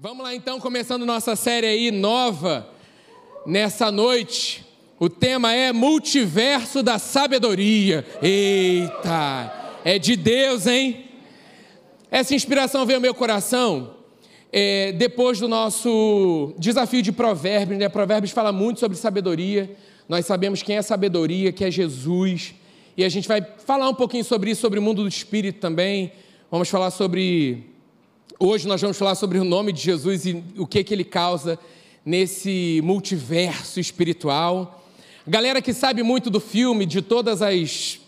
Vamos lá então, começando nossa série aí nova nessa noite. O tema é Multiverso da Sabedoria. Eita, é de Deus, hein? Essa inspiração veio ao meu coração é, depois do nosso desafio de Provérbios. Né? Provérbios fala muito sobre sabedoria. Nós sabemos quem é sabedoria, que é Jesus. E a gente vai falar um pouquinho sobre isso, sobre o mundo do espírito também. Vamos falar sobre Hoje nós vamos falar sobre o nome de Jesus e o que, que ele causa nesse multiverso espiritual. Galera que sabe muito do filme, de todas as.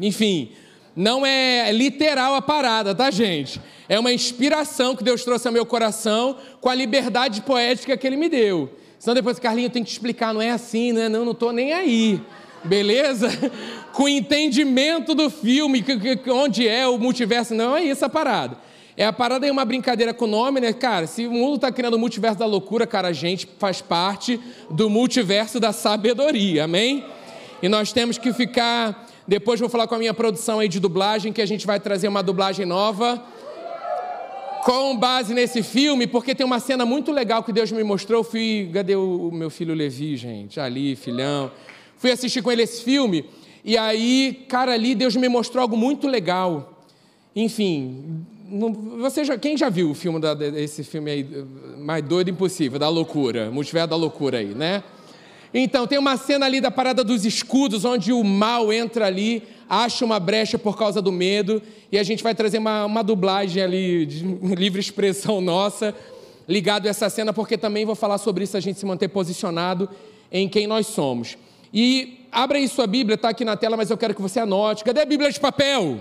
Enfim, não é literal a parada, tá, gente? É uma inspiração que Deus trouxe ao meu coração com a liberdade poética que ele me deu. Senão depois, Carlinho, tem que te explicar, não é assim, né? Não, não tô nem aí. Beleza? Com entendimento do filme, onde é o multiverso, não é isso a parada. É a parada aí uma brincadeira com o nome, né? Cara, se o mundo está criando o multiverso da loucura, cara, a gente faz parte do multiverso da sabedoria, amém? E nós temos que ficar. Depois vou falar com a minha produção aí de dublagem, que a gente vai trazer uma dublagem nova com base nesse filme, porque tem uma cena muito legal que Deus me mostrou. Eu fui. Cadê o meu filho Levi, gente? Ali, filhão. Fui assistir com ele esse filme. E aí, cara, ali Deus me mostrou algo muito legal. Enfim, você já, quem já viu o filme da, esse filme aí, mais doido impossível, da loucura, multiverso da loucura aí, né? Então, tem uma cena ali da parada dos escudos, onde o mal entra ali, acha uma brecha por causa do medo, e a gente vai trazer uma, uma dublagem ali, de livre expressão nossa, ligado a essa cena, porque também vou falar sobre isso, a gente se manter posicionado em quem nós somos. E abra aí sua Bíblia, está aqui na tela, mas eu quero que você anote. Cadê a Bíblia de papel?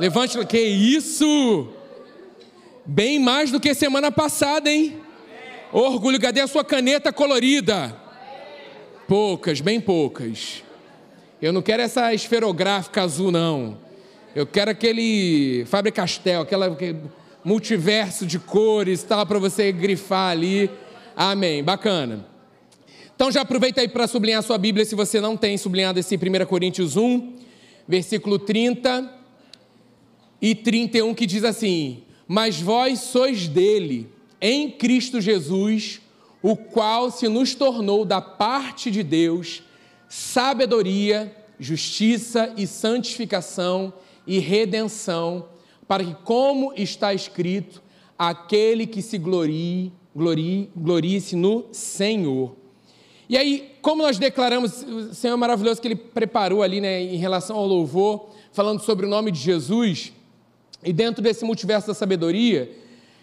Levante, que isso? Bem mais do que semana passada, hein? Orgulho, cadê a sua caneta colorida? Poucas, bem poucas. Eu não quero essa esferográfica azul, não. Eu quero aquele Faber Castell, aquela multiverso de cores, tal, para você grifar ali. Amém. Bacana. Então já aproveita aí para sublinhar sua Bíblia, se você não tem sublinhado esse 1 Coríntios 1, versículo 30 e 31, que diz assim: Mas vós sois dele, em Cristo Jesus, o qual se nos tornou da parte de Deus sabedoria, justiça e santificação e redenção, para que, como está escrito, aquele que se glorie, glorie, glorie-se no Senhor. E aí, como nós declaramos, o Senhor é maravilhoso que Ele preparou ali, né, em relação ao louvor, falando sobre o nome de Jesus, e dentro desse multiverso da sabedoria,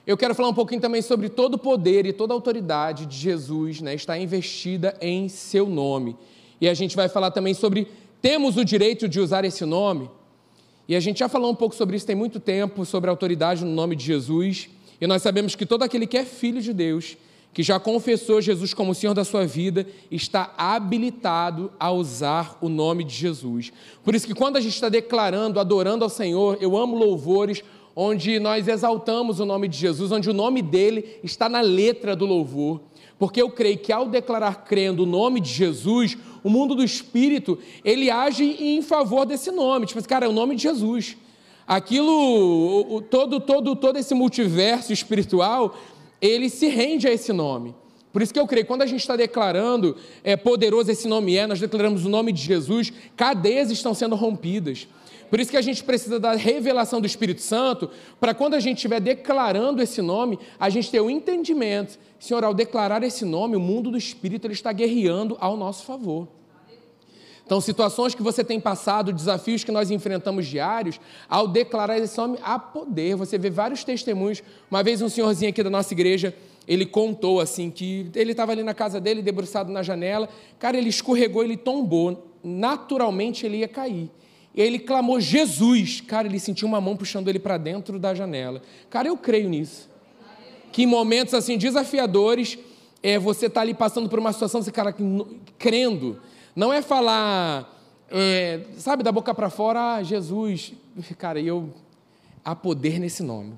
eu quero falar um pouquinho também sobre todo o poder e toda a autoridade de Jesus, né, está investida em seu nome. E a gente vai falar também sobre temos o direito de usar esse nome. E a gente já falou um pouco sobre isso tem muito tempo, sobre a autoridade no nome de Jesus. E nós sabemos que todo aquele que é filho de Deus que já confessou Jesus como Senhor da sua vida, está habilitado a usar o nome de Jesus. Por isso que quando a gente está declarando, adorando ao Senhor, eu amo louvores onde nós exaltamos o nome de Jesus, onde o nome dele está na letra do louvor. Porque eu creio que ao declarar crendo o nome de Jesus, o mundo do espírito, ele age em favor desse nome. Tipo, assim, cara, é o nome de Jesus. Aquilo, todo, todo, todo esse multiverso espiritual ele se rende a esse nome. Por isso que eu creio, quando a gente está declarando é, poderoso esse nome é, nós declaramos o nome de Jesus, cadeias estão sendo rompidas. Por isso que a gente precisa da revelação do Espírito Santo, para quando a gente estiver declarando esse nome, a gente ter o entendimento. Senhor, ao declarar esse nome, o mundo do Espírito ele está guerreando ao nosso favor. Então, situações que você tem passado, desafios que nós enfrentamos diários, ao declarar esse nome, há poder. Você vê vários testemunhos. Uma vez um senhorzinho aqui da nossa igreja, ele contou assim que ele estava ali na casa dele, debruçado na janela. Cara, ele escorregou, ele tombou. Naturalmente ele ia cair. Ele clamou Jesus. Cara, ele sentiu uma mão puxando ele para dentro da janela. Cara, eu creio nisso. Que em momentos assim desafiadores, é, você está ali passando por uma situação, você, cara, crendo não é falar, é, sabe, da boca para fora, ah, Jesus. Cara, eu há poder nesse nome.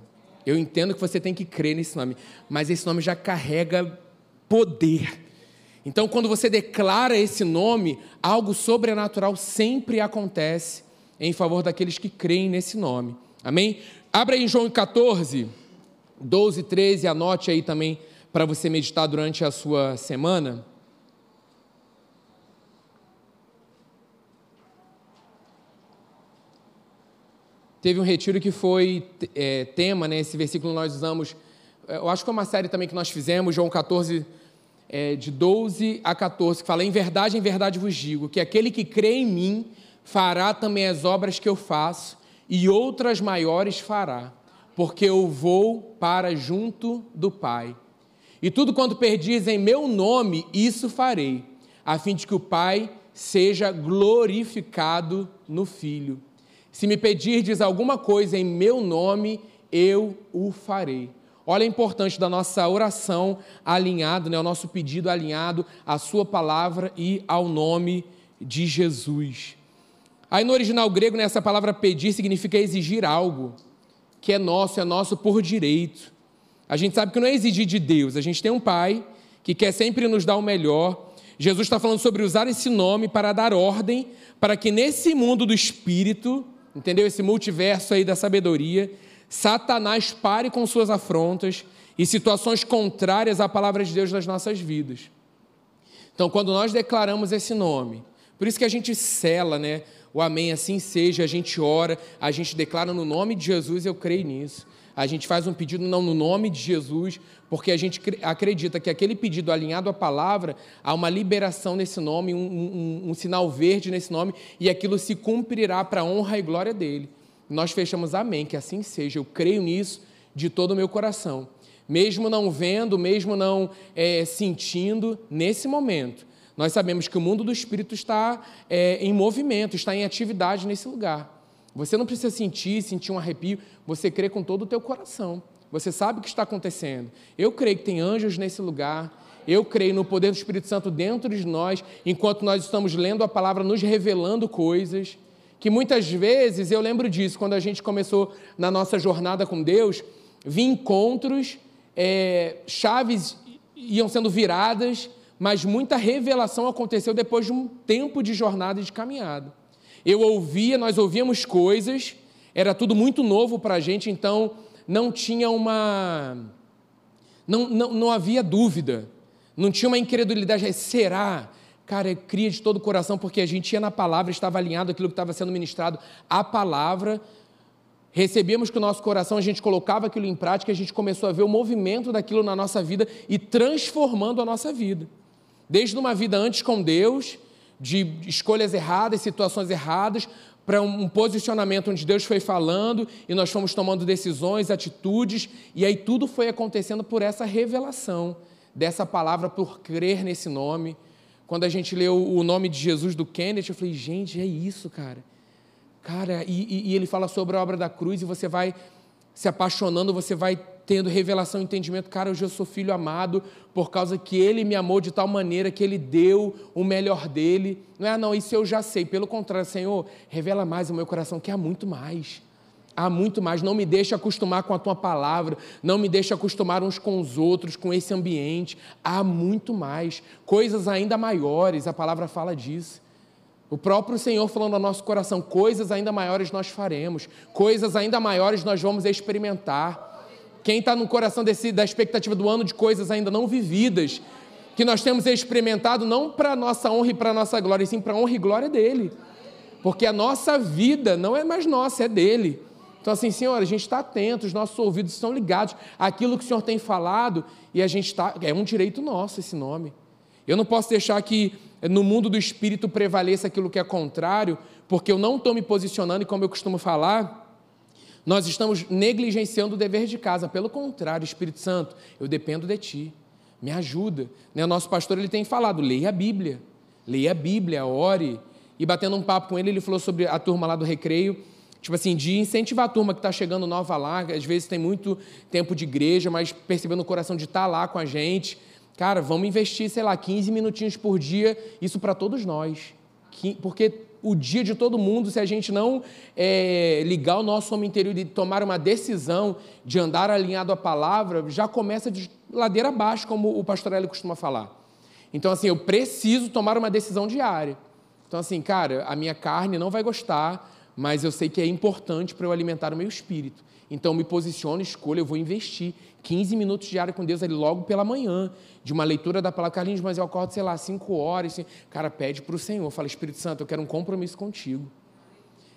Eu entendo que você tem que crer nesse nome, mas esse nome já carrega poder. Então, quando você declara esse nome, algo sobrenatural sempre acontece em favor daqueles que creem nesse nome. Amém? Abra aí em João 14, 12, 13, anote aí também para você meditar durante a sua semana. Teve um retiro que foi é, tema, né? Esse versículo nós usamos. É, eu acho que é uma série também que nós fizemos, João 14, é, de 12 a 14, que fala: Em verdade, em verdade vos digo, que aquele que crê em mim fará também as obras que eu faço, e outras maiores fará, porque eu vou para junto do Pai. E tudo quanto perdis em meu nome, isso farei, a fim de que o Pai seja glorificado no Filho. Se me pedirdes alguma coisa em meu nome, eu o farei. Olha a importância da nossa oração alinhado, né, o nosso pedido alinhado à sua palavra e ao nome de Jesus. Aí no original grego, nessa palavra pedir significa exigir algo que é nosso, é nosso por direito. A gente sabe que não é exigir de Deus, a gente tem um Pai que quer sempre nos dar o melhor. Jesus está falando sobre usar esse nome para dar ordem, para que nesse mundo do espírito entendeu? Esse multiverso aí da sabedoria. Satanás pare com suas afrontas e situações contrárias à palavra de Deus nas nossas vidas. Então, quando nós declaramos esse nome, por isso que a gente cela, né? O amém, assim seja, a gente ora, a gente declara no nome de Jesus, eu creio nisso. A gente faz um pedido não no nome de Jesus, porque a gente acredita que aquele pedido alinhado à palavra, há uma liberação nesse nome, um, um, um sinal verde nesse nome, e aquilo se cumprirá para a honra e glória dele. Nós fechamos amém, que assim seja. Eu creio nisso de todo o meu coração. Mesmo não vendo, mesmo não é, sentindo, nesse momento, nós sabemos que o mundo do Espírito está é, em movimento, está em atividade nesse lugar. Você não precisa sentir, sentir um arrepio, você crê com todo o teu coração. Você sabe o que está acontecendo. Eu creio que tem anjos nesse lugar. Eu creio no poder do Espírito Santo dentro de nós, enquanto nós estamos lendo a palavra, nos revelando coisas. Que muitas vezes, eu lembro disso, quando a gente começou na nossa jornada com Deus, vi encontros, é, chaves iam sendo viradas, mas muita revelação aconteceu depois de um tempo de jornada e de caminhada. Eu ouvia, nós ouvíamos coisas, era tudo muito novo para a gente, então não tinha uma. Não, não, não havia dúvida, não tinha uma incredulidade. Será? Cara, eu cria de todo o coração, porque a gente ia na palavra, estava alinhado aquilo que estava sendo ministrado, a palavra, recebíamos com o nosso coração, a gente colocava aquilo em prática, a gente começou a ver o movimento daquilo na nossa vida e transformando a nossa vida. Desde uma vida antes com Deus, de escolhas erradas, situações erradas, para um posicionamento onde Deus foi falando e nós fomos tomando decisões, atitudes, e aí tudo foi acontecendo por essa revelação dessa palavra, por crer nesse nome. Quando a gente leu o nome de Jesus do Kenneth, eu falei, gente, é isso, cara. Cara, e, e ele fala sobre a obra da cruz e você vai se apaixonando, você vai tendo revelação, entendimento, cara, hoje eu sou filho amado por causa que ele me amou de tal maneira que ele deu o melhor dele. Não é, não, isso eu já sei. Pelo contrário, Senhor, revela mais o meu coração que há muito mais. Há muito mais. Não me deixe acostumar com a tua palavra, não me deixe acostumar uns com os outros, com esse ambiente. Há muito mais. Coisas ainda maiores, a palavra fala disso. O próprio Senhor falando ao nosso coração: coisas ainda maiores nós faremos, coisas ainda maiores nós vamos experimentar. Quem está no coração desse, da expectativa do ano de coisas ainda não vividas, que nós temos experimentado não para nossa honra e para nossa glória, e sim para honra e glória dele. Porque a nossa vida não é mais nossa, é dele. Então, assim, Senhor, a gente está atento, os nossos ouvidos estão ligados àquilo que o Senhor tem falado e a gente está. É um direito nosso esse nome. Eu não posso deixar que no mundo do espírito prevaleça aquilo que é contrário, porque eu não estou me posicionando, e como eu costumo falar, nós estamos negligenciando o dever de casa. Pelo contrário, Espírito Santo, eu dependo de Ti. Me ajuda. Né? O nosso pastor ele tem falado, leia a Bíblia. Leia a Bíblia, ore. E batendo um papo com ele, ele falou sobre a turma lá do recreio, tipo assim, de incentivar a turma que está chegando nova lá, às vezes tem muito tempo de igreja, mas percebendo o coração de estar tá lá com a gente. Cara, vamos investir, sei lá, 15 minutinhos por dia, isso para todos nós. Porque o dia de todo mundo se a gente não é, ligar o nosso homem interior e tomar uma decisão de andar alinhado à palavra, já começa de ladeira abaixo, como o pastor Hélio costuma falar. Então, assim, eu preciso tomar uma decisão diária. Então, assim, cara, a minha carne não vai gostar, mas eu sei que é importante para eu alimentar o meu espírito. Então, me posiciono, escolho, eu vou investir 15 minutos diário com Deus ali logo pela manhã, de uma leitura da palavra. Carlinhos, mas eu acordo, sei lá, 5 horas. Assim. Cara, pede para o Senhor, fala, Espírito Santo, eu quero um compromisso contigo.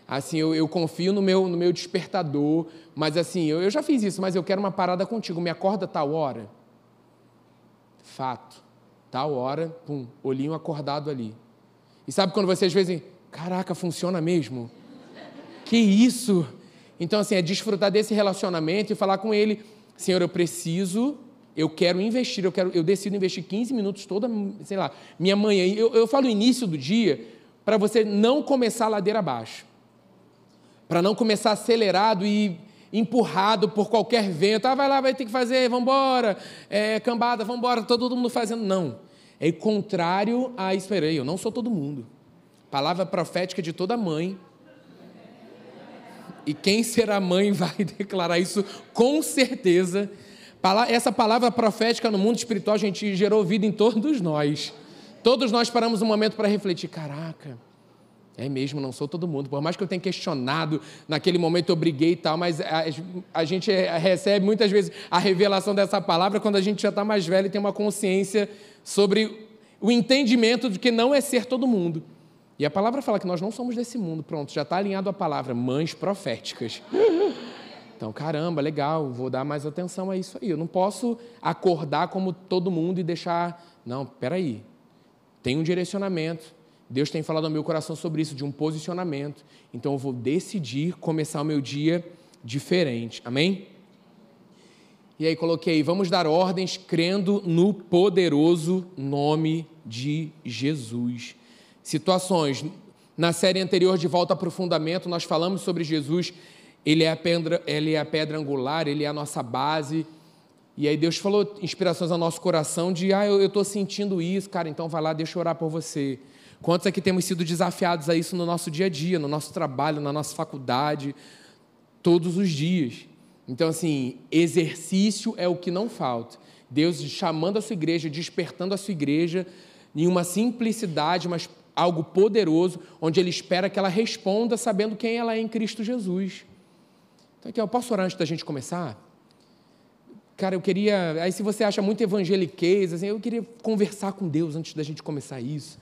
Assim, eu, eu confio no meu, no meu despertador, mas assim, eu, eu já fiz isso, mas eu quero uma parada contigo. Me acorda tal hora. Fato. Tal hora, pum, olhinho acordado ali. E sabe quando você às vezes, caraca, funciona mesmo? Que isso? Então, assim, é desfrutar desse relacionamento e falar com ele, Senhor, eu preciso, eu quero investir, eu, quero, eu decido investir 15 minutos toda, sei lá, minha manhã. Eu, eu falo início do dia para você não começar a ladeira abaixo. Para não começar acelerado e empurrado por qualquer vento. Ah, vai lá, vai ter que fazer, vamos embora. É, cambada, vamos embora, todo mundo fazendo. Não. É contrário a esperei. Eu não sou todo mundo. Palavra profética de toda mãe e quem será mãe vai declarar isso com certeza. Essa palavra profética no mundo espiritual, gente, gerou vida em todos nós. Todos nós paramos um momento para refletir: caraca, é mesmo, não sou todo mundo. Por mais que eu tenha questionado, naquele momento eu briguei e tal, mas a, a gente recebe muitas vezes a revelação dessa palavra quando a gente já está mais velho e tem uma consciência sobre o entendimento de que não é ser todo mundo. E a palavra fala que nós não somos desse mundo. Pronto, já está alinhado a palavra, mães proféticas. Então, caramba, legal, vou dar mais atenção a isso aí. Eu não posso acordar como todo mundo e deixar. Não, peraí. Tem um direcionamento. Deus tem falado ao meu coração sobre isso, de um posicionamento. Então, eu vou decidir começar o meu dia diferente. Amém? E aí, coloquei: vamos dar ordens crendo no poderoso nome de Jesus situações. Na série anterior, de Volta para o Fundamento, nós falamos sobre Jesus. Ele é, a pedra, ele é a pedra angular, ele é a nossa base. E aí Deus falou inspirações ao nosso coração de, ah, eu estou sentindo isso, cara, então vai lá, deixa eu orar por você. Quantos aqui temos sido desafiados a isso no nosso dia a dia, no nosso trabalho, na nossa faculdade, todos os dias. Então, assim, exercício é o que não falta. Deus chamando a sua igreja, despertando a sua igreja em uma simplicidade, mas algo poderoso, onde Ele espera que ela responda sabendo quem ela é em Cristo Jesus. Então, aqui, eu posso orar antes da gente começar? Cara, eu queria. Aí, se você acha muito evangeliquez, assim, eu queria conversar com Deus antes da gente começar isso.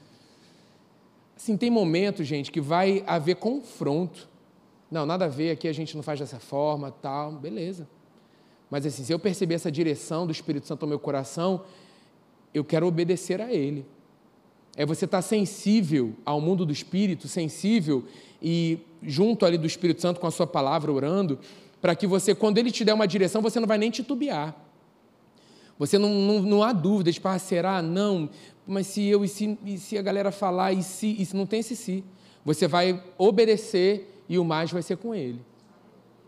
Assim, tem momentos, gente, que vai haver confronto. Não, nada a ver, aqui a gente não faz dessa forma, tal, beleza. Mas assim, se eu perceber essa direção do Espírito Santo ao meu coração, eu quero obedecer a Ele é você estar sensível ao mundo do Espírito, sensível e junto ali do Espírito Santo com a sua palavra, orando, para que você, quando ele te der uma direção, você não vai nem titubear. Você não, não, não há dúvida de, ah, será? Não, mas se eu, e se, e se a galera falar, e se, e se não tem esse se. Você vai obedecer e o mais vai ser com ele.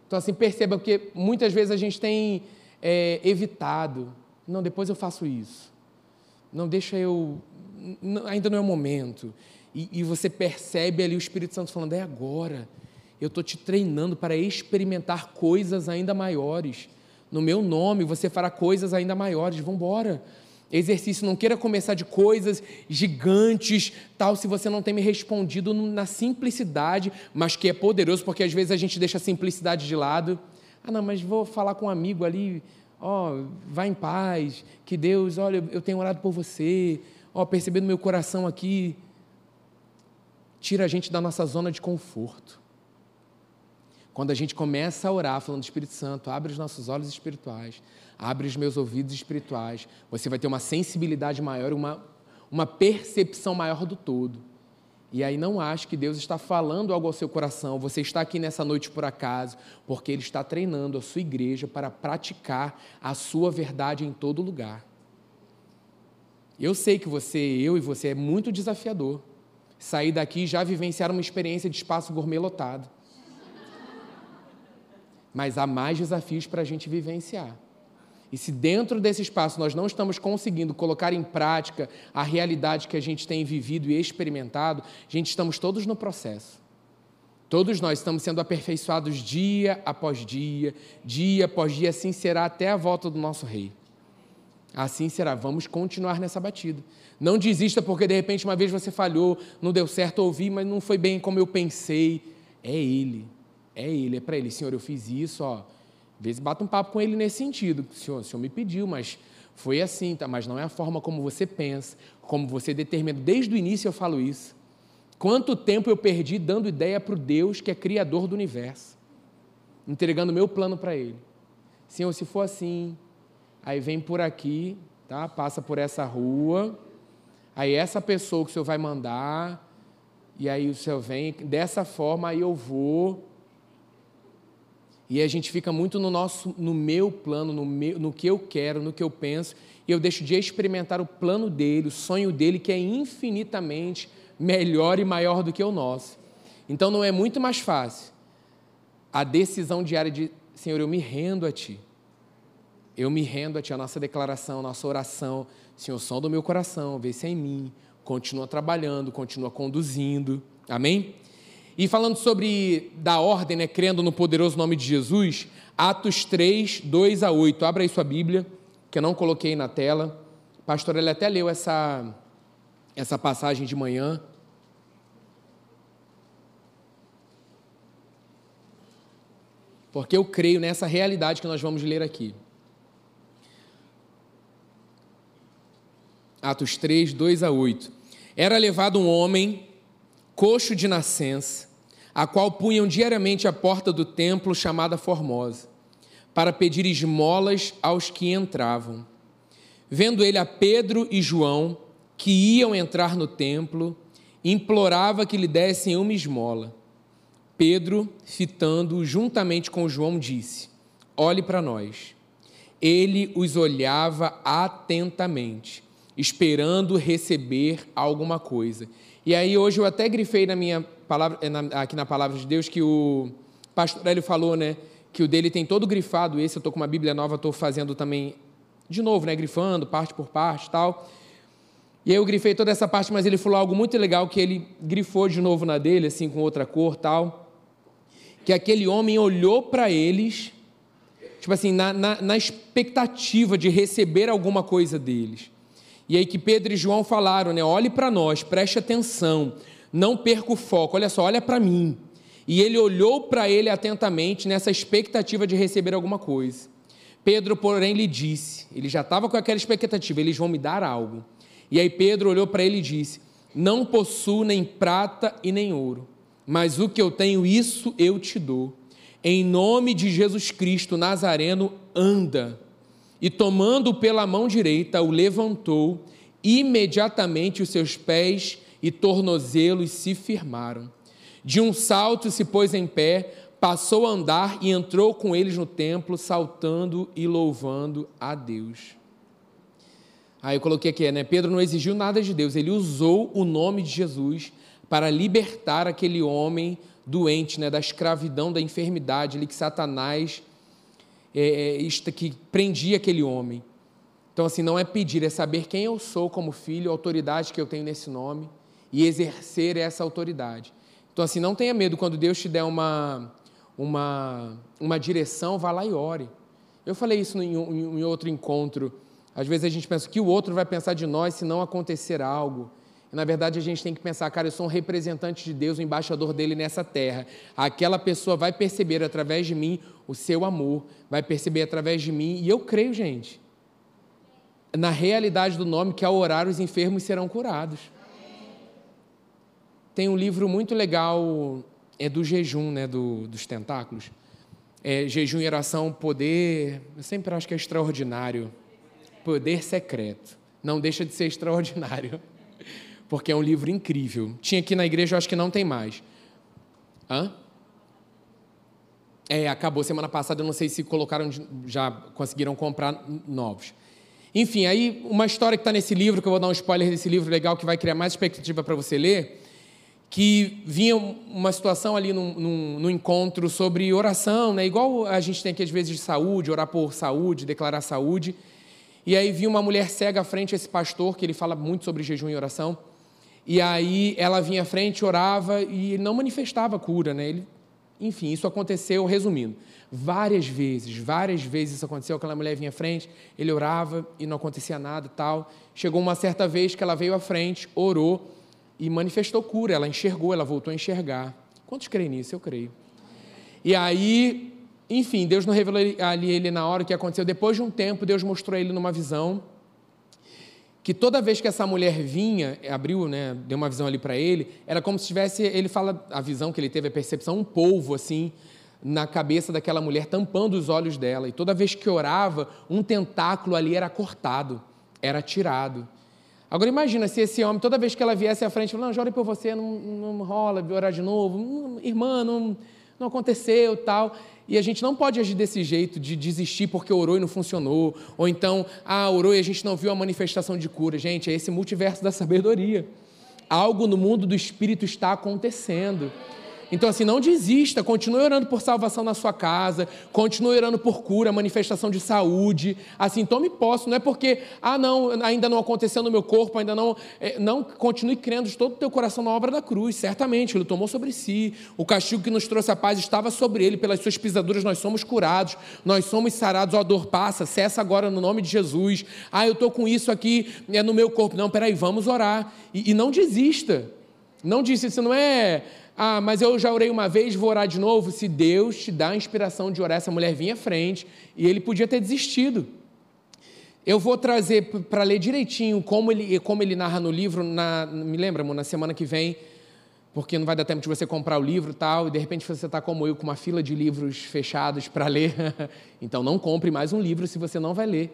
Então, assim, perceba, porque muitas vezes a gente tem é, evitado. Não, depois eu faço isso. Não, deixa eu ainda não é o momento. E, e você percebe ali o Espírito Santo falando: é agora. Eu estou te treinando para experimentar coisas ainda maiores. No meu nome, você fará coisas ainda maiores. Vamos embora. Exercício, não queira começar de coisas gigantes, tal, se você não tem me respondido na simplicidade, mas que é poderoso, porque às vezes a gente deixa a simplicidade de lado. Ah, não, mas vou falar com um amigo ali, ó, oh, vá em paz, que Deus, olha, eu tenho orado por você, ó, perceber no meu coração aqui, tira a gente da nossa zona de conforto. Quando a gente começa a orar falando do Espírito Santo, abre os nossos olhos espirituais, abre os meus ouvidos espirituais, você vai ter uma sensibilidade maior, uma, uma percepção maior do todo. E aí não ache que Deus está falando algo ao seu coração, você está aqui nessa noite por acaso, porque Ele está treinando a sua igreja para praticar a sua verdade em todo lugar. Eu sei que você, eu e você, é muito desafiador sair daqui e já vivenciar uma experiência de espaço gourmet lotado. Mas há mais desafios para a gente vivenciar. E se dentro desse espaço nós não estamos conseguindo colocar em prática a realidade que a gente tem vivido e experimentado, gente, estamos todos no processo. Todos nós estamos sendo aperfeiçoados dia após dia, dia após dia, assim será até a volta do nosso Rei. Assim será. Vamos continuar nessa batida. Não desista porque de repente uma vez você falhou, não deu certo ouvir, mas não foi bem como eu pensei. é Ele. É Ele, é para Ele. Senhor, eu fiz isso, ó. Às vezes bata um papo com Ele nesse sentido. Senhor, o Senhor me pediu, mas foi assim, tá? Mas não é a forma como você pensa, como você determina. Desde o início eu falo isso. Quanto tempo eu perdi dando ideia para o Deus que é Criador do universo, entregando meu plano para Ele. Senhor, se for assim, aí vem por aqui, tá? Passa por essa rua, aí essa pessoa que o Senhor vai mandar, e aí o Senhor vem, dessa forma aí eu vou. E a gente fica muito no nosso, no meu plano, no, meu, no que eu quero, no que eu penso, e eu deixo de experimentar o plano dele, o sonho dele, que é infinitamente melhor e maior do que o nosso. Então não é muito mais fácil a decisão diária de, Senhor, eu me rendo a Ti. Eu me rendo a Ti, a nossa declaração, a nossa oração. Senhor, som do meu coração, vê se é em mim. Continua trabalhando, continua conduzindo. Amém? E falando sobre da ordem, né, crendo no poderoso nome de Jesus, Atos 3, 2 a 8. Abra aí sua Bíblia, que eu não coloquei na tela. pastor, ele até leu essa, essa passagem de manhã. porque eu creio nessa realidade que nós vamos ler aqui. Atos 3, 2 a 8. Era levado um homem, coxo de nascença, a qual punham diariamente a porta do templo chamada Formosa, para pedir esmolas aos que entravam. Vendo ele a Pedro e João, que iam entrar no templo, implorava que lhe dessem uma esmola. Pedro, fitando juntamente com João, disse: Olhe para nós. Ele os olhava atentamente, esperando receber alguma coisa. E aí hoje eu até grifei na minha palavra, aqui na palavra de Deus que o pastor Hélio falou, né, que o dele tem todo grifado esse, eu estou com uma Bíblia nova, estou fazendo também de novo, né, grifando parte por parte, tal. E aí eu grifei toda essa parte, mas ele falou algo muito legal que ele grifou de novo na dele, assim com outra cor, tal que aquele homem olhou para eles, tipo assim, na, na, na, expectativa de receber alguma coisa deles. E aí que Pedro e João falaram, né? Olhe para nós, preste atenção, não perca o foco, olha só, olha para mim. E ele olhou para ele atentamente nessa expectativa de receber alguma coisa. Pedro, porém, lhe disse: ele já estava com aquela expectativa, eles vão me dar algo. E aí Pedro olhou para ele e disse: Não possuo nem prata e nem ouro, mas o que eu tenho, isso eu te dou. Em nome de Jesus Cristo Nazareno, anda. E tomando pela mão direita, o levantou, imediatamente os seus pés e tornozelos se firmaram. De um salto se pôs em pé, passou a andar e entrou com eles no templo, saltando e louvando a Deus. Aí eu coloquei aqui, né? Pedro não exigiu nada de Deus, ele usou o nome de Jesus para libertar aquele homem doente, né, da escravidão, da enfermidade ali que Satanás é, é, que prendia aquele homem. Então, assim, não é pedir, é saber quem eu sou como filho, a autoridade que eu tenho nesse nome e exercer essa autoridade. Então, assim, não tenha medo quando Deus te der uma, uma, uma direção, vá lá e ore. Eu falei isso em, em, em outro encontro. Às vezes a gente pensa que o outro vai pensar de nós se não acontecer algo. Na verdade, a gente tem que pensar, cara, eu sou um representante de Deus, um embaixador dele nessa terra. Aquela pessoa vai perceber através de mim o seu amor, vai perceber através de mim, e eu creio, gente, na realidade do nome que ao orar os enfermos serão curados. Tem um livro muito legal, é do jejum, né, do, dos tentáculos. É, jejum e oração, poder, eu sempre acho que é extraordinário. Poder secreto. Não deixa de ser extraordinário porque é um livro incrível. Tinha aqui na igreja, eu acho que não tem mais. Hã? É, acabou semana passada, eu não sei se colocaram, já conseguiram comprar novos. Enfim, aí uma história que está nesse livro, que eu vou dar um spoiler desse livro legal, que vai criar mais expectativa para você ler, que vinha uma situação ali no encontro sobre oração, né? igual a gente tem aqui às vezes de saúde, orar por saúde, declarar saúde. E aí vinha uma mulher cega à frente esse pastor, que ele fala muito sobre jejum e oração. E aí ela vinha à frente, orava e não manifestava cura, né? Ele, enfim, isso aconteceu, resumindo, várias vezes, várias vezes isso aconteceu, aquela mulher vinha à frente, ele orava e não acontecia nada, tal. Chegou uma certa vez que ela veio à frente, orou e manifestou cura, ela enxergou, ela voltou a enxergar. Quantos creem nisso? Eu creio. E aí, enfim, Deus não revelou ali ele na hora o que aconteceu. Depois de um tempo, Deus mostrou ele numa visão que toda vez que essa mulher vinha, abriu, né, deu uma visão ali para ele, era como se tivesse, ele fala, a visão que ele teve, a percepção, um polvo assim, na cabeça daquela mulher, tampando os olhos dela. E toda vez que orava, um tentáculo ali era cortado, era tirado. Agora imagina se esse homem, toda vez que ela viesse à frente, falando, não, já orei por você, não, não rola, orar de novo, hum, irmã, não, não aconteceu, tal. E a gente não pode agir desse jeito, de desistir porque orou e não funcionou, ou então, ah, orou e a gente não viu a manifestação de cura. Gente, é esse multiverso da sabedoria. Algo no mundo do espírito está acontecendo. Então, assim, não desista, continue orando por salvação na sua casa, continue orando por cura, manifestação de saúde. Assim, tome posse, não é porque, ah, não, ainda não aconteceu no meu corpo, ainda não. É, não, continue crendo de todo o teu coração na obra da cruz, certamente, ele tomou sobre si. O castigo que nos trouxe a paz estava sobre ele, pelas suas pisaduras nós somos curados, nós somos sarados, a dor passa, cessa agora no nome de Jesus. Ah, eu estou com isso aqui é no meu corpo. Não, peraí, vamos orar. E, e não desista. Não disse, isso não é ah, mas eu já orei uma vez, vou orar de novo. Se Deus te dá a inspiração de orar, essa mulher vinha à frente e ele podia ter desistido. Eu vou trazer para ler direitinho como ele, como ele narra no livro, na, me lembra, amor, na semana que vem, porque não vai dar tempo de você comprar o livro e tal, e de repente você está como eu, com uma fila de livros fechados para ler. então não compre mais um livro se você não vai ler.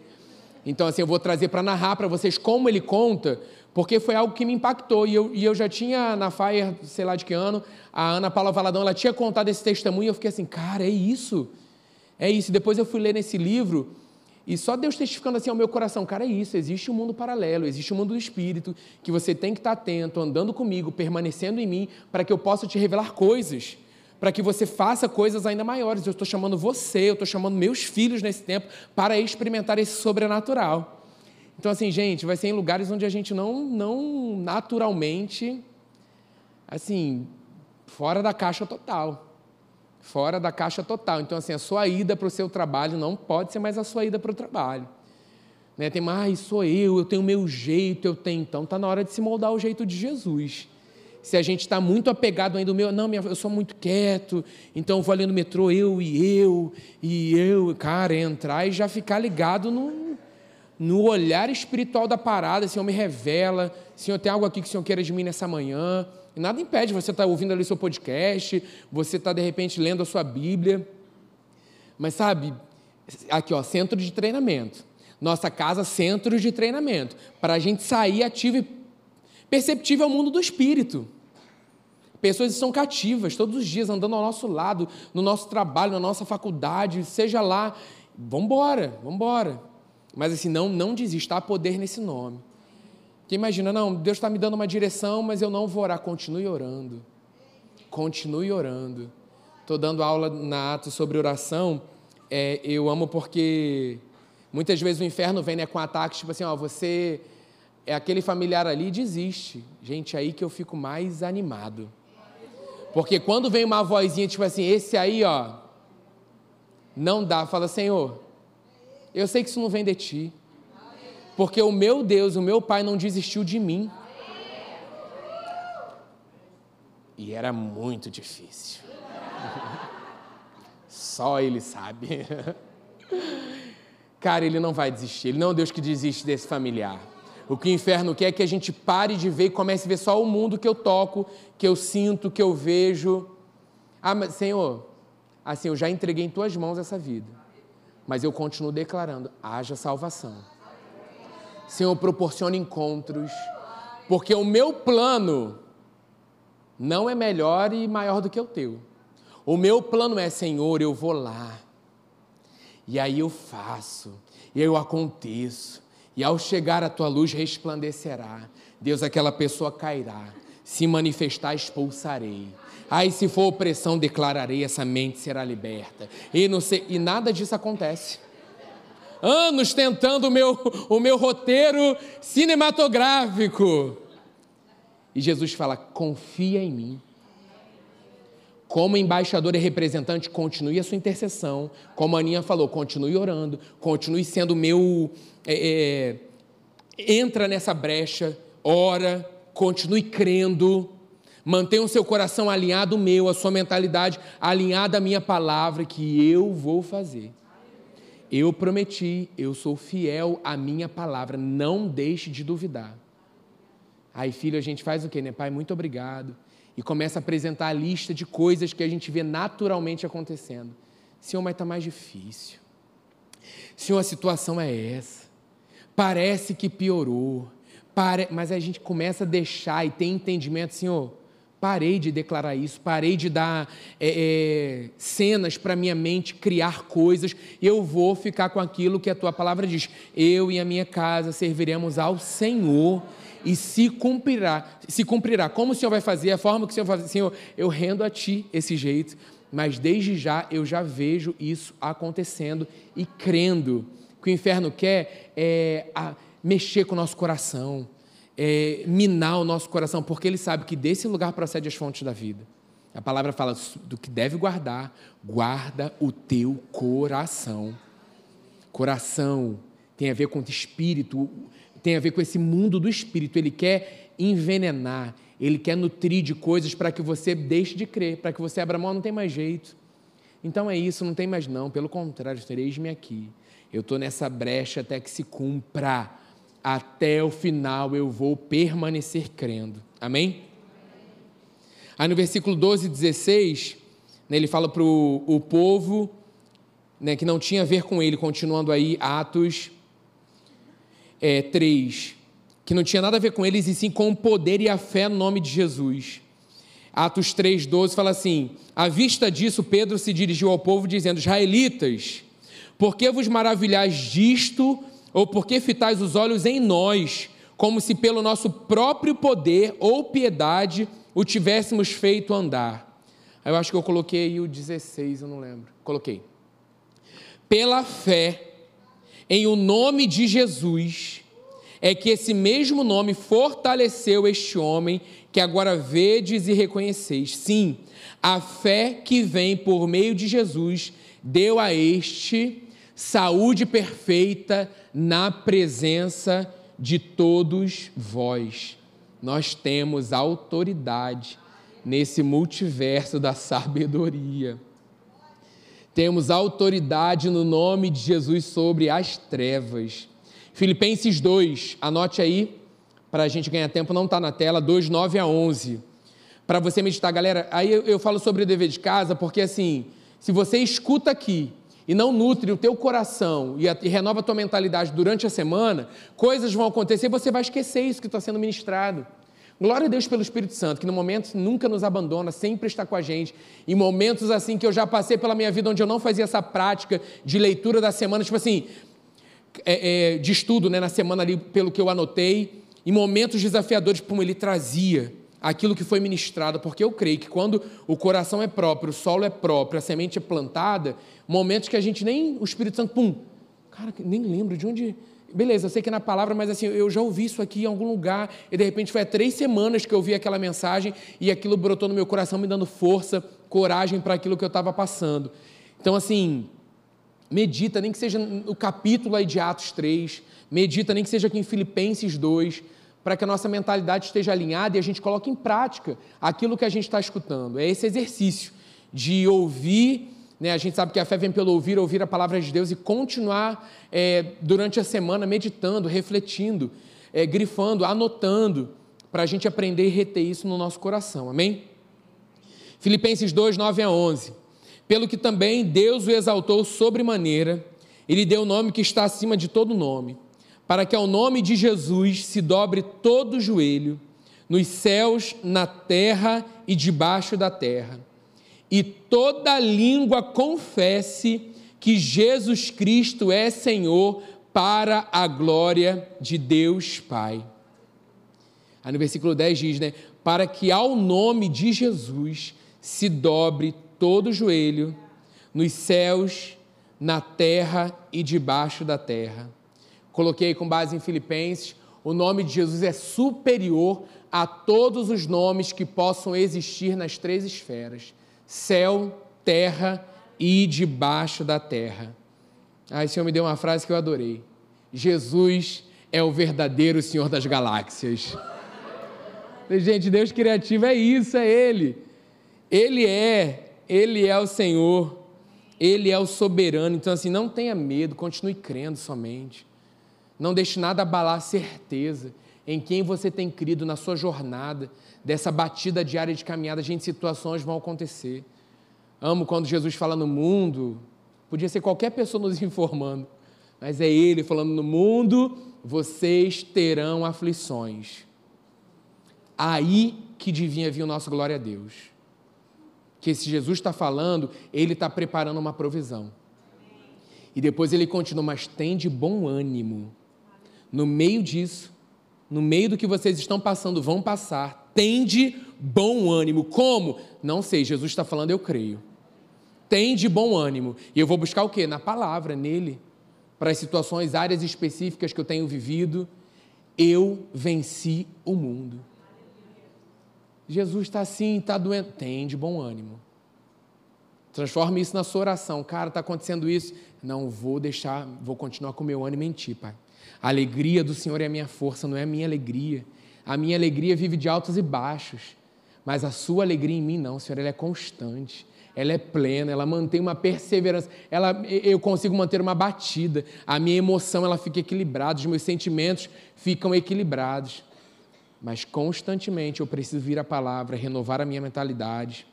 Então, assim, eu vou trazer para narrar para vocês como ele conta, porque foi algo que me impactou. E eu, e eu já tinha na Fire, sei lá de que ano, a Ana Paula Valadão, ela tinha contado esse testemunho e eu fiquei assim, cara, é isso. É isso. Depois eu fui ler nesse livro e só Deus testificando assim ao meu coração, cara, é isso, existe um mundo paralelo, existe um mundo do espírito que você tem que estar atento, andando comigo, permanecendo em mim, para que eu possa te revelar coisas, para que você faça coisas ainda maiores. Eu estou chamando você, eu estou chamando meus filhos nesse tempo para experimentar esse sobrenatural. Então, assim, gente, vai ser em lugares onde a gente não, não naturalmente, assim, fora da caixa total. Fora da caixa total. Então, assim, a sua ida para o seu trabalho não pode ser mais a sua ida para o trabalho. Né? Tem mais, ah, sou eu, eu tenho o meu jeito, eu tenho. Então, está na hora de se moldar o jeito de Jesus. Se a gente está muito apegado ainda ao meu, não, eu sou muito quieto, então eu vou ali no metrô, eu e eu, e eu, cara, entrar e já ficar ligado no, no olhar espiritual da parada, Senhor me revela, Senhor tem algo aqui que o Senhor queira de mim nessa manhã. E nada impede você estar tá ouvindo ali seu podcast, você está de repente lendo a sua Bíblia. Mas sabe, aqui ó, centro de treinamento. Nossa casa, centro de treinamento. Para a gente sair ativo e perceptível ao mundo do espírito. Pessoas estão cativas todos os dias, andando ao nosso lado, no nosso trabalho, na nossa faculdade, seja lá. Vamos embora. Mas assim, não, não desista, há poder nesse nome. Que imagina, não, Deus está me dando uma direção, mas eu não vou orar. Continue orando. Continue orando. Estou dando aula na Atos sobre oração. É, eu amo porque muitas vezes o inferno vem né, com ataques, tipo assim, ó, você é aquele familiar ali desiste. Gente, é aí que eu fico mais animado. Porque quando vem uma vozinha, tipo assim, esse aí, ó, não dá, fala, Senhor, eu sei que isso não vem de ti. Porque o meu Deus, o meu Pai não desistiu de mim. E era muito difícil. Só Ele sabe. Cara, Ele não vai desistir. Ele não é um Deus que desiste desse familiar. O que o inferno quer é que a gente pare de ver e comece a ver só o mundo que eu toco, que eu sinto, que eu vejo. Ah, mas Senhor, assim, eu já entreguei em tuas mãos essa vida mas eu continuo declarando: haja salvação. Senhor, proporciona encontros, porque o meu plano não é melhor e maior do que o teu. O meu plano é, Senhor, eu vou lá, e aí eu faço, e eu aconteço, e ao chegar a tua luz resplandecerá. Deus, aquela pessoa cairá, se manifestar, expulsarei. Aí, se for opressão, declararei, essa mente será liberta. E, não sei, e nada disso acontece. Anos tentando o meu, o meu roteiro cinematográfico. E Jesus fala: confia em mim. Como embaixador e representante, continue a sua intercessão. Como a Aninha falou, continue orando, continue sendo meu. É, é, entra nessa brecha, ora, continue crendo Mantenha o seu coração alinhado ao meu, a sua mentalidade alinhada à minha palavra que eu vou fazer. Eu prometi, eu sou fiel à minha palavra, não deixe de duvidar. Aí, filho, a gente faz o quê, né? Pai, muito obrigado. E começa a apresentar a lista de coisas que a gente vê naturalmente acontecendo. Senhor, mas está mais difícil. Senhor, a situação é essa. Parece que piorou. Pare... Mas a gente começa a deixar e tem entendimento, Senhor, Parei de declarar isso, parei de dar é, é, cenas para minha mente criar coisas, eu vou ficar com aquilo que a tua palavra diz. Eu e a minha casa serviremos ao Senhor e se cumprirá. Se cumprirá. Como o Senhor vai fazer, a forma que o Senhor vai fazer, Senhor, eu rendo a ti esse jeito, mas desde já eu já vejo isso acontecendo e crendo. O que o inferno quer é mexer com o nosso coração é, minar o nosso coração, porque ele sabe que desse lugar procede as fontes da vida. A palavra fala do que deve guardar, guarda o teu coração. Coração tem a ver com o espírito, tem a ver com esse mundo do espírito. Ele quer envenenar, ele quer nutrir de coisas para que você deixe de crer, para que você abra mão, não tem mais jeito. Então é isso, não tem mais não, pelo contrário, tereis-me aqui. Eu estou nessa brecha até que se cumpra até o final eu vou permanecer crendo. Amém? Aí no versículo 12 e 16, né, ele fala para o povo né, que não tinha a ver com ele, continuando aí, Atos é, 3, que não tinha nada a ver com eles, e sim com o poder e a fé no nome de Jesus. Atos 3,12 fala assim: À vista disso, Pedro se dirigiu ao povo, dizendo: Israelitas, por que vos maravilhais disto? Ou por que fitais os olhos em nós, como se pelo nosso próprio poder ou piedade o tivéssemos feito andar? Eu acho que eu coloquei o 16, eu não lembro. Coloquei. Pela fé em o nome de Jesus, é que esse mesmo nome fortaleceu este homem que agora vedes e reconheceis. Sim, a fé que vem por meio de Jesus deu a este saúde perfeita na presença de todos vós. Nós temos autoridade nesse multiverso da sabedoria. Temos autoridade no nome de Jesus sobre as trevas. Filipenses 2, anote aí, para a gente ganhar tempo, não está na tela, 2, 9 a 11. Para você meditar, galera, aí eu, eu falo sobre o dever de casa, porque assim, se você escuta aqui e não nutre o teu coração e, a, e, renova a tua mentalidade durante a semana, coisas vão acontecer e você vai esquecer isso que está sendo ministrado. Glória a Deus pelo Espírito Santo, que no momento nunca nos abandona, sempre está com a gente. Em momentos assim que eu já passei pela minha vida, onde eu não fazia essa prática de leitura da semana, tipo assim, é, é, de estudo né, na semana ali, pelo que eu anotei, em momentos desafiadores, como ele trazia aquilo que foi ministrado, porque eu creio que quando o coração é próprio, o solo é próprio, a semente é plantada, momentos que a gente nem, o Espírito Santo, pum, cara, nem lembro de onde. Beleza, eu sei que é na palavra, mas assim, eu já ouvi isso aqui em algum lugar, e de repente foi há três semanas que eu ouvi aquela mensagem e aquilo brotou no meu coração, me dando força, coragem para aquilo que eu estava passando. Então, assim, medita, nem que seja no capítulo aí de Atos 3, medita, nem que seja aqui em Filipenses 2, para que a nossa mentalidade esteja alinhada e a gente coloque em prática aquilo que a gente está escutando. É esse exercício de ouvir, né? a gente sabe que a fé vem pelo ouvir, ouvir a palavra de Deus e continuar é, durante a semana meditando, refletindo, é, grifando, anotando, para a gente aprender e reter isso no nosso coração. Amém? Filipenses 2, 9 a 11. Pelo que também Deus o exaltou sobremaneira, ele deu o nome que está acima de todo nome para que ao nome de Jesus se dobre todo o joelho, nos céus, na terra e debaixo da terra, e toda língua confesse que Jesus Cristo é Senhor para a glória de Deus Pai. Aí no versículo 10 diz, né? Para que ao nome de Jesus se dobre todo o joelho, nos céus, na terra e debaixo da terra coloquei com base em Filipenses, o nome de Jesus é superior a todos os nomes que possam existir nas três esferas: céu, terra e debaixo da terra. Aí o Senhor me deu uma frase que eu adorei. Jesus é o verdadeiro Senhor das galáxias. Gente, Deus criativo é isso, é Ele. Ele é, Ele é o Senhor, Ele é o soberano. Então, assim, não tenha medo, continue crendo somente. Não deixe nada abalar a certeza em quem você tem crido na sua jornada, dessa batida diária de caminhada, gente, situações vão acontecer. Amo quando Jesus fala no mundo, podia ser qualquer pessoa nos informando, mas é Ele falando no mundo, vocês terão aflições. Aí que devia vir o nosso glória a Deus. Que esse Jesus está falando, Ele está preparando uma provisão. E depois ele continua, mas tem de bom ânimo. No meio disso, no meio do que vocês estão passando, vão passar. Tende bom ânimo. Como? Não sei, Jesus está falando, eu creio. Tende bom ânimo. E eu vou buscar o quê? Na palavra, nele. Para as situações, áreas específicas que eu tenho vivido, eu venci o mundo. Jesus está assim, está doendo. Tende bom ânimo. Transforme isso na sua oração. Cara, está acontecendo isso. Não vou deixar, vou continuar com o meu ânimo em ti, Pai. A alegria do Senhor é a minha força, não é a minha alegria. A minha alegria vive de altos e baixos, mas a sua alegria em mim não, Senhor, ela é constante, ela é plena, ela mantém uma perseverança, ela, eu consigo manter uma batida, a minha emoção ela fica equilibrada, os meus sentimentos ficam equilibrados. Mas constantemente eu preciso vir a palavra, renovar a minha mentalidade.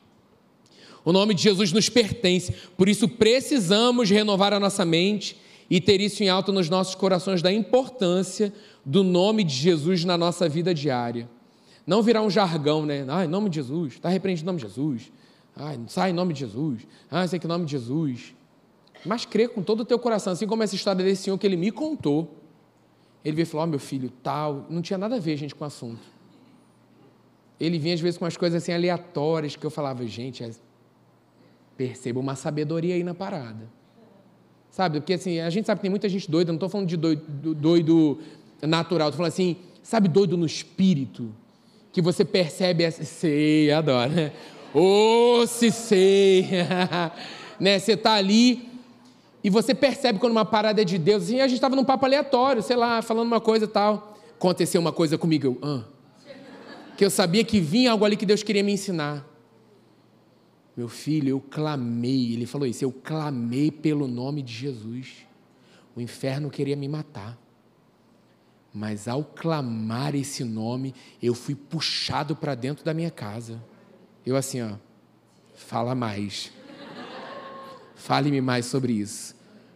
O nome de Jesus nos pertence, por isso precisamos renovar a nossa mente e ter isso em alto nos nossos corações da importância do nome de Jesus na nossa vida diária. Não virar um jargão, né? Ah, em nome de Jesus, está repreendido em nome de Jesus. Ah, sai em nome de Jesus. Ah, sei que em nome de Jesus. Mas crê com todo o teu coração, assim como essa história desse senhor que ele me contou. Ele veio falou: oh, meu filho, tal. Não tinha nada a ver, gente, com o assunto. Ele vinha às vezes com umas coisas assim aleatórias que eu falava, gente, é... perceba uma sabedoria aí na parada. Sabe? Porque assim, a gente sabe que tem muita gente doida, não estou falando de doido, doido natural, estou falando assim, sabe, doido no espírito, que você percebe, essa, sei, adoro, né? Oh, se sei, né? Você está ali e você percebe quando uma parada é de Deus, assim, a gente estava num papo aleatório, sei lá, falando uma coisa e tal, aconteceu uma coisa comigo, eu, ah, que eu sabia que vinha algo ali que Deus queria me ensinar. Meu filho, eu clamei, ele falou isso, eu clamei pelo nome de Jesus. O inferno queria me matar. Mas ao clamar esse nome, eu fui puxado para dentro da minha casa. Eu assim, ó, fala mais. Fale-me mais sobre isso,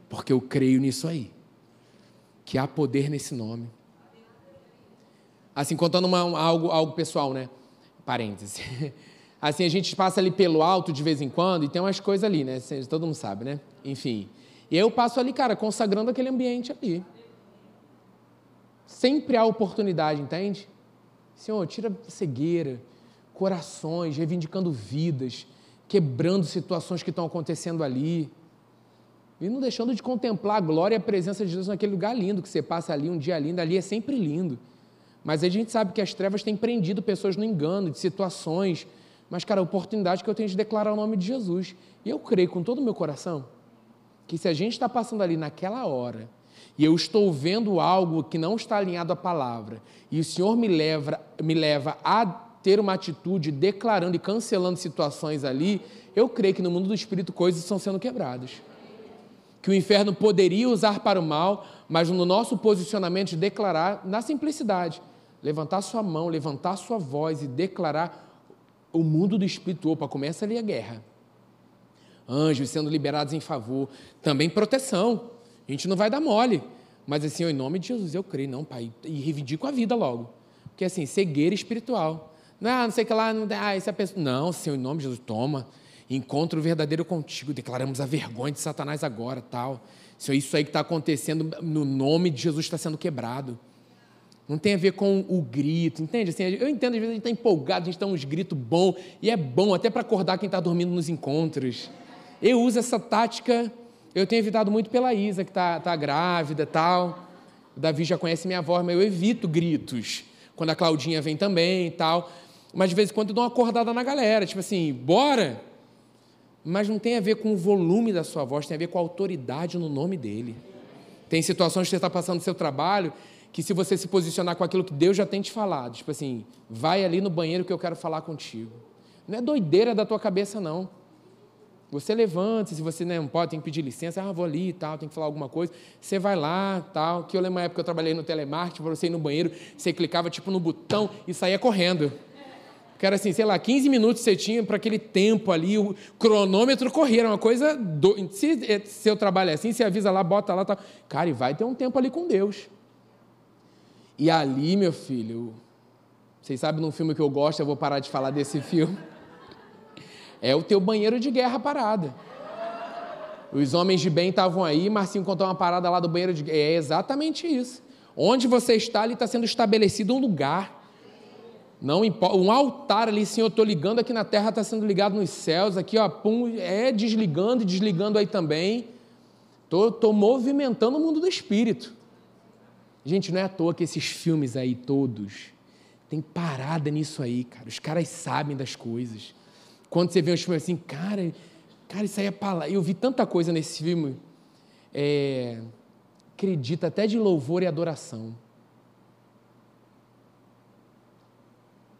porque eu creio nisso aí. Que há poder nesse nome. Assim, contando uma, algo, algo pessoal, né? Parênteses. Assim, a gente passa ali pelo alto de vez em quando e tem umas coisas ali, né? Todo mundo sabe, né? Enfim. E eu passo ali, cara, consagrando aquele ambiente ali. Sempre há oportunidade, entende? Senhor, tira cegueira, corações, reivindicando vidas, quebrando situações que estão acontecendo ali. E não deixando de contemplar a glória e a presença de Deus naquele lugar lindo que você passa ali, um dia lindo, ali é sempre lindo. Mas a gente sabe que as trevas têm prendido pessoas no engano, de situações mas, cara, a oportunidade que eu tenho de declarar o nome de Jesus. E eu creio com todo o meu coração que se a gente está passando ali naquela hora e eu estou vendo algo que não está alinhado à palavra e o Senhor me leva, me leva a ter uma atitude declarando e cancelando situações ali, eu creio que no mundo do Espírito coisas estão sendo quebradas. Que o inferno poderia usar para o mal, mas no nosso posicionamento de declarar na simplicidade, levantar sua mão, levantar sua voz e declarar o mundo do espírito, opa, começa ali a guerra. Anjos sendo liberados em favor, também proteção. A gente não vai dar mole. Mas assim, em nome de Jesus, eu creio, não, pai, e reivindico a vida logo. Porque assim, cegueira espiritual. Não, não sei o que lá, não, ah, essa pessoa. Não, Senhor, em nome de Jesus, toma. Encontro verdadeiro contigo, declaramos a vergonha de Satanás agora, tal. Senhor, isso aí que está acontecendo, no nome de Jesus está sendo quebrado. Não tem a ver com o grito, entende? Assim, eu entendo, às vezes a gente está empolgado, a gente dá uns gritos bons, e é bom até para acordar quem está dormindo nos encontros. Eu uso essa tática, eu tenho evitado muito pela Isa, que está tá grávida e tal. O Davi já conhece minha voz, mas eu evito gritos. Quando a Claudinha vem também e tal. Mas de vez em quando eu dou uma acordada na galera, tipo assim, bora! Mas não tem a ver com o volume da sua voz, tem a ver com a autoridade no nome dele. Tem situações que você está passando no seu trabalho que se você se posicionar com aquilo que Deus já tem te falado, tipo assim, vai ali no banheiro que eu quero falar contigo. Não é doideira da tua cabeça, não. Você levanta, se você não pode, tem que pedir licença, ah, vou ali e tal, tem que falar alguma coisa. Você vai lá, tal. Que eu lembro uma época que eu trabalhei no telemarketing, você ir no banheiro, você clicava tipo no botão e saía correndo. Que era assim, sei lá, 15 minutos você tinha para aquele tempo ali, o cronômetro correr, era uma coisa. Do... Se seu trabalho é assim, você avisa lá, bota lá, tal. Cara, e vai ter um tempo ali com Deus. E ali, meu filho, vocês sabem num filme que eu gosto, eu vou parar de falar desse filme. É o teu banheiro de guerra parada. Os homens de bem estavam aí, Marcinho contou uma parada lá do banheiro de guerra. É exatamente isso. Onde você está, ali está sendo estabelecido um lugar. Não importa, um altar ali, Senhor, eu estou ligando aqui na terra, está sendo ligado nos céus, aqui, ó, pum, é desligando e desligando aí também. Estou movimentando o mundo do espírito. Gente, não é à toa que esses filmes aí todos tem parada nisso aí, cara. Os caras sabem das coisas. Quando você vê uns filmes assim, cara, cara, isso aí é palavra. Eu vi tanta coisa nesse filme. É, acredita até de louvor e adoração.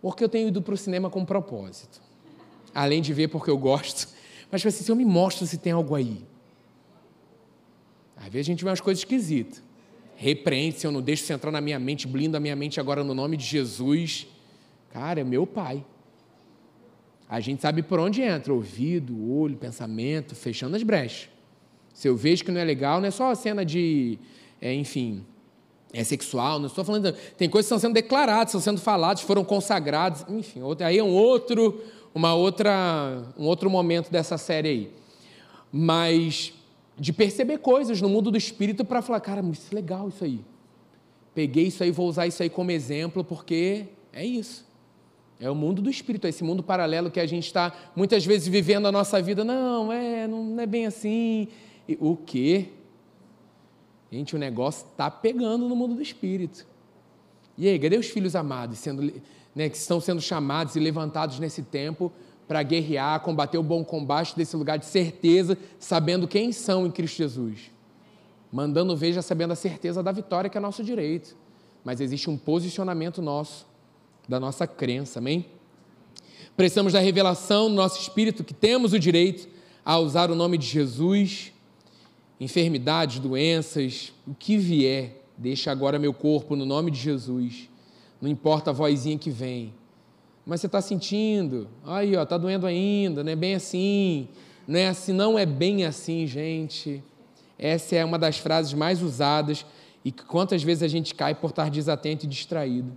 Porque eu tenho ido para o cinema com propósito. Além de ver porque eu gosto. Mas tipo assim, se eu me mostro se tem algo aí. Às vezes a gente vê umas coisas esquisitas. Repreende se eu não deixo você entrar na minha mente, blindo a minha mente agora no nome de Jesus. Cara, é meu pai. A gente sabe por onde entra, ouvido, olho, pensamento, fechando as brechas. Se eu vejo que não é legal, não é só a cena de, é, enfim, é sexual, não estou falando. Tem coisas que estão sendo declaradas, estão sendo faladas, foram consagradas, enfim, aí é um outro, uma outra, um outro momento dessa série aí. Mas de perceber coisas no mundo do espírito para falar, cara, isso é legal isso aí. Peguei isso aí, vou usar isso aí como exemplo, porque é isso. É o mundo do espírito, é esse mundo paralelo que a gente está muitas vezes vivendo a nossa vida. Não, é, não é bem assim. E, o quê? Gente, o negócio está pegando no mundo do espírito. E aí, cadê os filhos amados sendo, né, que estão sendo chamados e levantados nesse tempo para guerrear, combater o bom combate desse lugar de certeza, sabendo quem são em Cristo Jesus? Mandando veja sabendo a certeza da vitória que é nosso direito. Mas existe um posicionamento nosso da nossa crença, amém? Precisamos da revelação no nosso espírito que temos o direito a usar o nome de Jesus, enfermidades, doenças, o que vier, deixa agora meu corpo no nome de Jesus. Não importa a vozinha que vem. Mas você está sentindo, aí ó, está doendo ainda, não é bem assim, não é assim, não é bem assim, gente. Essa é uma das frases mais usadas e quantas vezes a gente cai por estar desatento e distraído.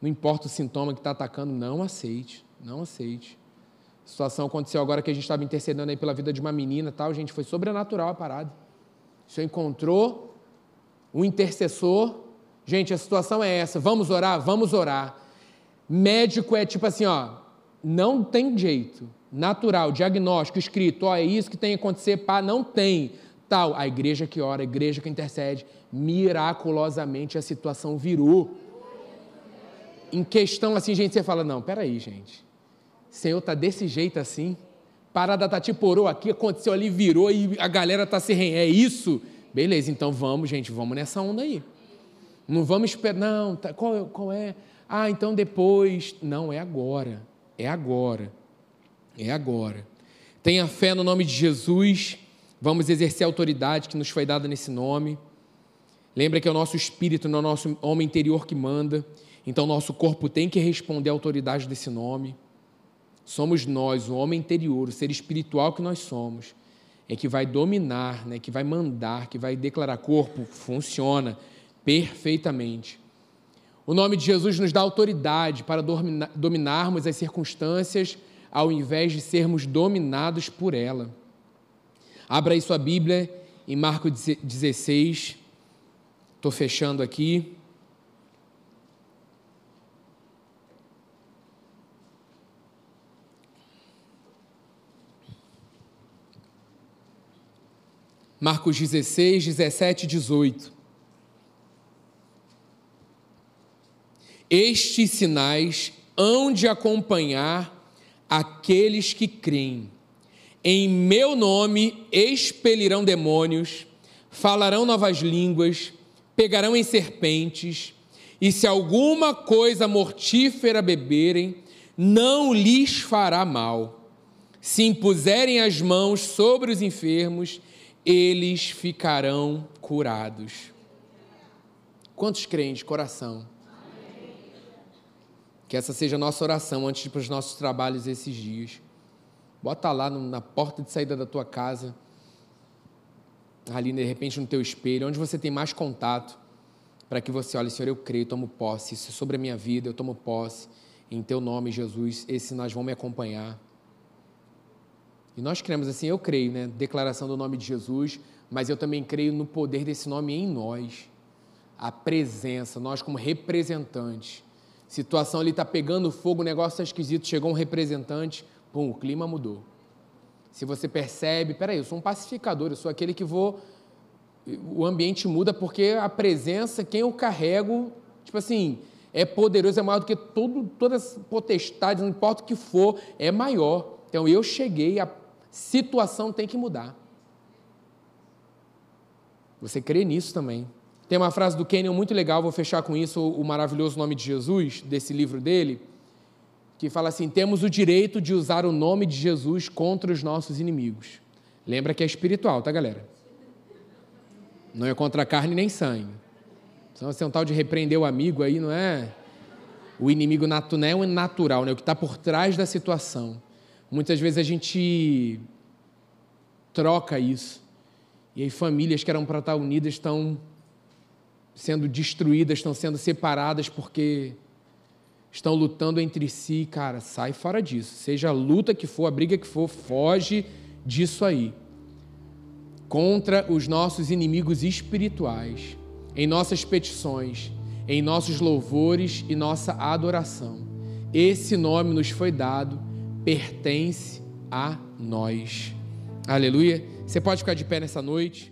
Não importa o sintoma que está atacando, não aceite, não aceite. A situação aconteceu agora que a gente estava intercedendo aí pela vida de uma menina tal, gente, foi sobrenatural a parada. O Senhor encontrou um intercessor. Gente, a situação é essa, vamos orar? Vamos orar. Médico é tipo assim, ó, não tem jeito. Natural, diagnóstico, escrito, ó, é isso que tem que acontecer, pá, não tem. Tal, a igreja que ora, a igreja que intercede, miraculosamente a situação virou em questão assim, gente, você fala, não, peraí, gente. Senhor está desse jeito assim. Parada tá tipo orou aqui, aconteceu ali, virou e a galera tá se re... É isso? Beleza, então vamos, gente, vamos nessa onda aí. Não vamos esperar, não, tá, qual, qual é? Ah, então depois. Não, é agora. É agora. É agora. Tenha fé no nome de Jesus. Vamos exercer a autoridade que nos foi dada nesse nome. Lembra que é o nosso espírito, não é o nosso homem interior que manda. Então, nosso corpo tem que responder à autoridade desse nome. Somos nós, o homem interior, o ser espiritual que nós somos, é que vai dominar, né, que vai mandar, que vai declarar corpo, funciona perfeitamente. O nome de Jesus nos dá autoridade para dominarmos as circunstâncias ao invés de sermos dominados por ela. Abra aí sua Bíblia em Marcos 16. Estou fechando aqui. Marcos 16, 17 e 18. Estes sinais hão de acompanhar aqueles que creem. Em meu nome expelirão demônios, falarão novas línguas, pegarão em serpentes, e se alguma coisa mortífera beberem, não lhes fará mal. Se impuserem as mãos sobre os enfermos, eles ficarão curados. Quantos creem de coração? Que essa seja a nossa oração antes para os nossos trabalhos esses dias. Bota lá na porta de saída da tua casa, ali de repente no teu espelho, onde você tem mais contato, para que você olhe, Senhor, eu creio, tomo posse, isso é sobre a minha vida, eu tomo posse, em teu nome, Jesus, esses sinais vão me acompanhar. E nós cremos assim, eu creio, né? Declaração do nome de Jesus, mas eu também creio no poder desse nome em nós. A presença, nós como representantes. Situação ali está pegando fogo, o negócio está esquisito, chegou um representante, pum, o clima mudou. Se você percebe, peraí, eu sou um pacificador, eu sou aquele que vou. O ambiente muda porque a presença, quem eu carrego, tipo assim, é poderoso, é maior do que todo, todas as potestades, não importa o que for, é maior. Então eu cheguei, a situação tem que mudar. Você crê nisso também. Tem uma frase do Kenyon muito legal, vou fechar com isso, o maravilhoso nome de Jesus, desse livro dele, que fala assim: temos o direito de usar o nome de Jesus contra os nossos inimigos. Lembra que é espiritual, tá, galera? Não é contra carne nem sangue. Senão você é um tal de repreender o amigo aí, não é? O inimigo natu, não é o natural, né? o que está por trás da situação. Muitas vezes a gente troca isso. E aí famílias que eram para estar unidas estão sendo destruídas, estão sendo separadas porque estão lutando entre si. Cara, sai fora disso. Seja a luta que for, a briga que for, foge disso aí. Contra os nossos inimigos espirituais, em nossas petições, em nossos louvores e nossa adoração. Esse nome nos foi dado pertence a nós. Aleluia. Você pode ficar de pé nessa noite.